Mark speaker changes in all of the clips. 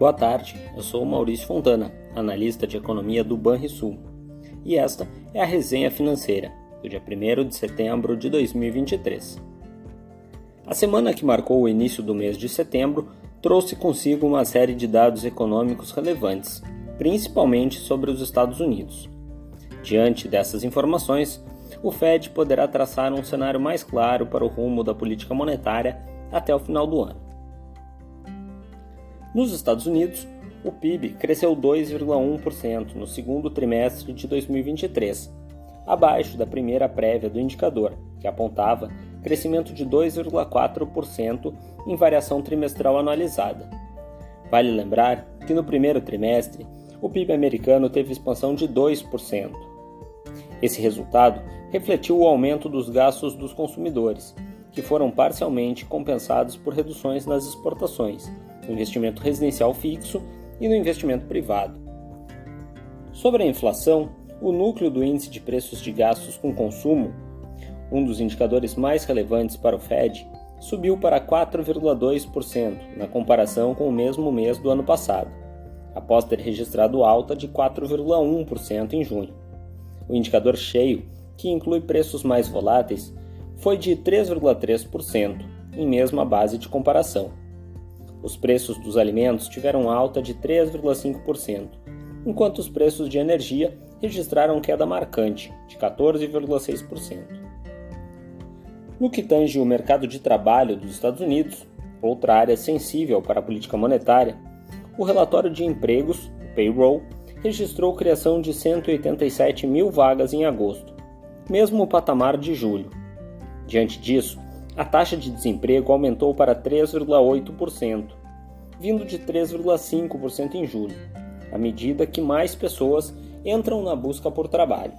Speaker 1: Boa tarde, eu sou Maurício Fontana, analista de economia do Banrisul, e esta é a resenha financeira do dia 1 de setembro de 2023. A semana que marcou o início do mês de setembro trouxe consigo uma série de dados econômicos relevantes, principalmente sobre os Estados Unidos. Diante dessas informações, o Fed poderá traçar um cenário mais claro para o rumo da política monetária até o final do ano. Nos Estados Unidos, o PIB cresceu 2,1% no segundo trimestre de 2023, abaixo da primeira prévia do indicador, que apontava crescimento de 2,4% em variação trimestral anualizada. Vale lembrar que no primeiro trimestre, o PIB americano teve expansão de 2%. Esse resultado refletiu o aumento dos gastos dos consumidores, que foram parcialmente compensados por reduções nas exportações no investimento residencial fixo e no investimento privado. Sobre a inflação, o núcleo do índice de preços de gastos com consumo, um dos indicadores mais relevantes para o Fed, subiu para 4,2% na comparação com o mesmo mês do ano passado, após ter registrado alta de 4,1% em junho. O indicador cheio, que inclui preços mais voláteis, foi de 3,3%, em mesma base de comparação. Os preços dos alimentos tiveram alta de 3,5%, enquanto os preços de energia registraram queda marcante, de 14,6%. No que tange o mercado de trabalho dos Estados Unidos, outra área sensível para a política monetária, o relatório de empregos, o payroll, registrou criação de 187 mil vagas em agosto, mesmo o patamar de julho. Diante disso, a taxa de desemprego aumentou para 3,8%, vindo de 3,5% em julho, à medida que mais pessoas entram na busca por trabalho.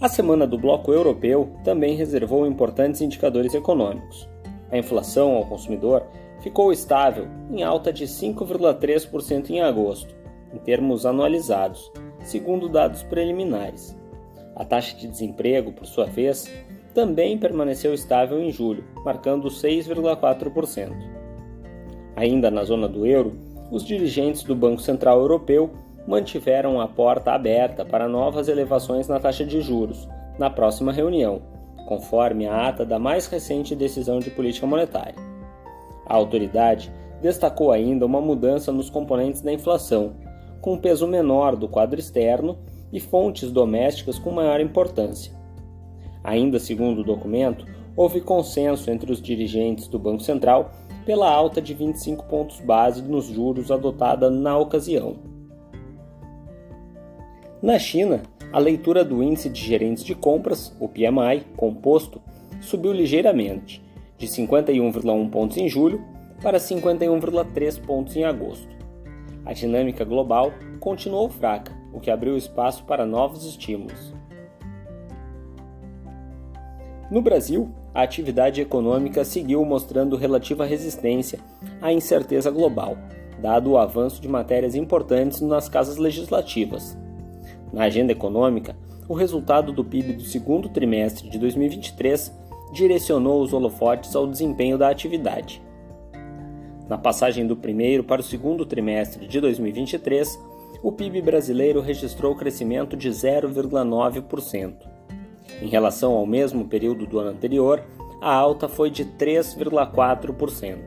Speaker 1: A semana do Bloco Europeu também reservou importantes indicadores econômicos. A inflação ao consumidor ficou estável, em alta de 5,3% em agosto, em termos anualizados, segundo dados preliminares. A taxa de desemprego, por sua vez, também permaneceu estável em julho, marcando 6,4%. Ainda na zona do euro, os dirigentes do Banco Central Europeu mantiveram a porta aberta para novas elevações na taxa de juros na próxima reunião, conforme a ata da mais recente decisão de política monetária. A autoridade destacou ainda uma mudança nos componentes da inflação, com um peso menor do quadro externo e fontes domésticas com maior importância. Ainda segundo o documento, houve consenso entre os dirigentes do Banco Central pela alta de 25 pontos base nos juros adotada na ocasião. Na China, a leitura do índice de gerentes de compras, o PMI, composto, subiu ligeiramente, de 51,1 pontos em julho para 51,3 pontos em agosto. A dinâmica global continuou fraca, o que abriu espaço para novos estímulos. No Brasil, a atividade econômica seguiu mostrando relativa resistência à incerteza global, dado o avanço de matérias importantes nas casas legislativas. Na agenda econômica, o resultado do PIB do segundo trimestre de 2023 direcionou os holofotes ao desempenho da atividade. Na passagem do primeiro para o segundo trimestre de 2023, o PIB brasileiro registrou crescimento de 0,9%. Em relação ao mesmo período do ano anterior, a alta foi de 3,4%.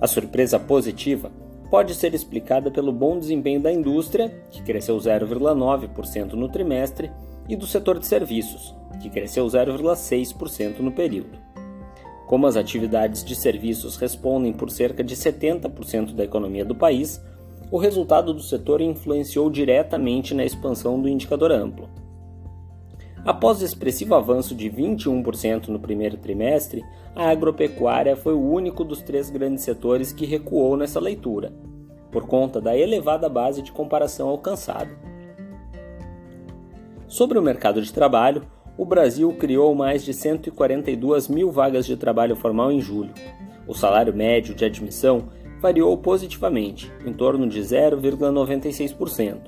Speaker 1: A surpresa positiva pode ser explicada pelo bom desempenho da indústria, que cresceu 0,9% no trimestre, e do setor de serviços, que cresceu 0,6% no período. Como as atividades de serviços respondem por cerca de 70% da economia do país, o resultado do setor influenciou diretamente na expansão do indicador amplo. Após expressivo avanço de 21% no primeiro trimestre, a agropecuária foi o único dos três grandes setores que recuou nessa leitura, por conta da elevada base de comparação alcançada. Sobre o mercado de trabalho, o Brasil criou mais de 142 mil vagas de trabalho formal em julho. O salário médio de admissão variou positivamente, em torno de 0,96%.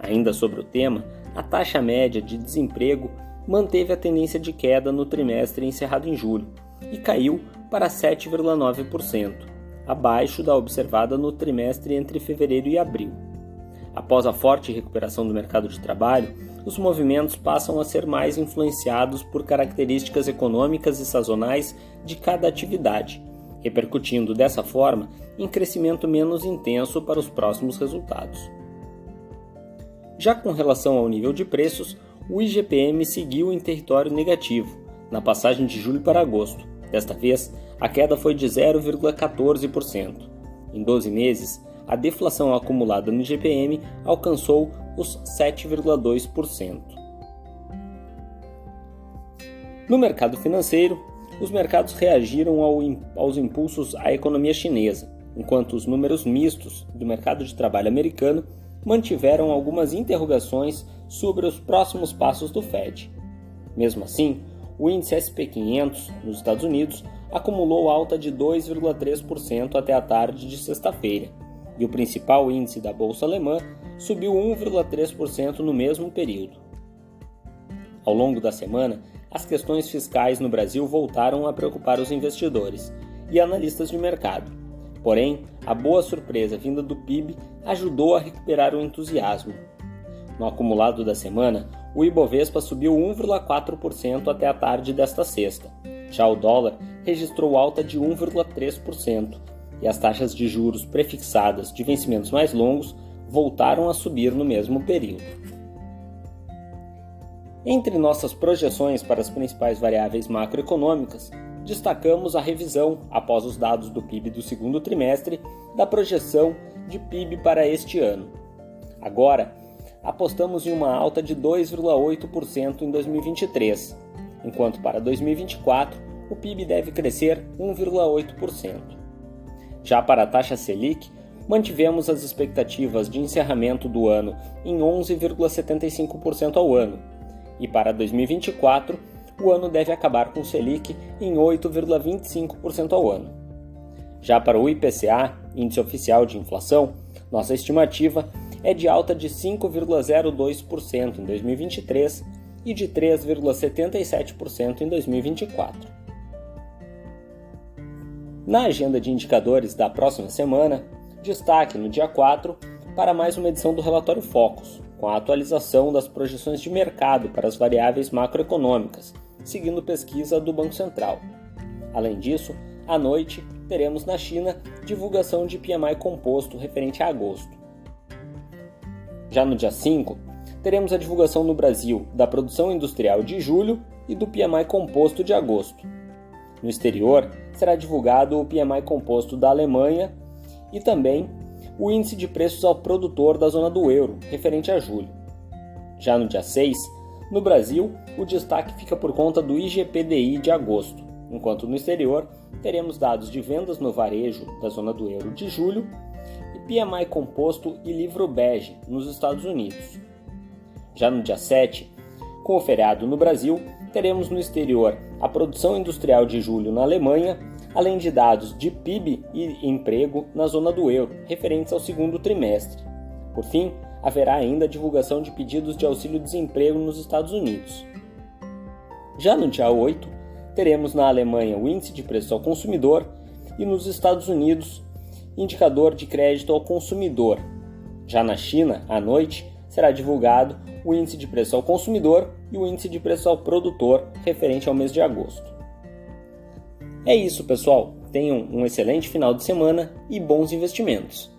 Speaker 1: Ainda sobre o tema, a taxa média de desemprego manteve a tendência de queda no trimestre encerrado em julho e caiu para 7,9%, abaixo da observada no trimestre entre fevereiro e abril. Após a forte recuperação do mercado de trabalho, os movimentos passam a ser mais influenciados por características econômicas e sazonais de cada atividade, repercutindo dessa forma em crescimento menos intenso para os próximos resultados. Já com relação ao nível de preços, o IGPM seguiu em território negativo, na passagem de julho para agosto. Desta vez, a queda foi de 0,14%. Em 12 meses, a deflação acumulada no IGPM alcançou os 7,2%. No mercado financeiro, os mercados reagiram ao, aos impulsos à economia chinesa, enquanto os números mistos do mercado de trabalho americano mantiveram algumas interrogações sobre os próximos passos do Fed. Mesmo assim, o índice SP500 nos Estados Unidos acumulou alta de 2,3% até a tarde de sexta-feira, e o principal índice da bolsa alemã subiu 1,3% no mesmo período. Ao longo da semana, as questões fiscais no Brasil voltaram a preocupar os investidores e analistas de mercado. Porém, a boa surpresa vinda do PIB ajudou a recuperar o entusiasmo. No acumulado da semana, o Ibovespa subiu 1,4% até a tarde desta sexta. Já o dólar registrou alta de 1,3% e as taxas de juros prefixadas de vencimentos mais longos voltaram a subir no mesmo período. Entre nossas projeções para as principais variáveis macroeconômicas, destacamos a revisão, após os dados do PIB do segundo trimestre, da projeção de PIB para este ano. Agora, apostamos em uma alta de 2,8% em 2023, enquanto para 2024 o PIB deve crescer 1,8%. Já para a taxa Selic, mantivemos as expectativas de encerramento do ano em 11,75% ao ano, e para 2024 o ano deve acabar com Selic em 8,25% ao ano. Já para o IPCA, Índice Oficial de Inflação, nossa estimativa é de alta de 5,02% em 2023 e de 3,77% em 2024. Na agenda de indicadores da próxima semana, destaque no dia 4 para mais uma edição do relatório Focus, com a atualização das projeções de mercado para as variáveis macroeconômicas, seguindo pesquisa do Banco Central. Além disso, à noite teremos na China divulgação de PMI composto referente a agosto. Já no dia 5, teremos a divulgação no Brasil da produção industrial de julho e do PMI composto de agosto. No exterior, será divulgado o PMI composto da Alemanha e também o índice de preços ao produtor da zona do euro, referente a julho. Já no dia 6, no Brasil, o destaque fica por conta do IGPDI de agosto, enquanto no exterior teremos dados de vendas no varejo da zona do euro de julho e PMI composto e livro bege nos Estados Unidos. Já no dia 7, com o feriado no Brasil, teremos no exterior a produção industrial de julho na Alemanha, além de dados de PIB e emprego na zona do euro, referentes ao segundo trimestre. Por fim, haverá ainda a divulgação de pedidos de auxílio-desemprego nos Estados Unidos. Já no dia 8, teremos na Alemanha o índice de preço ao consumidor e nos Estados Unidos, indicador de crédito ao consumidor. Já na China, à noite, será divulgado o índice de preço ao consumidor e o índice de preço ao produtor referente ao mês de agosto. É isso, pessoal. Tenham um excelente final de semana e bons investimentos.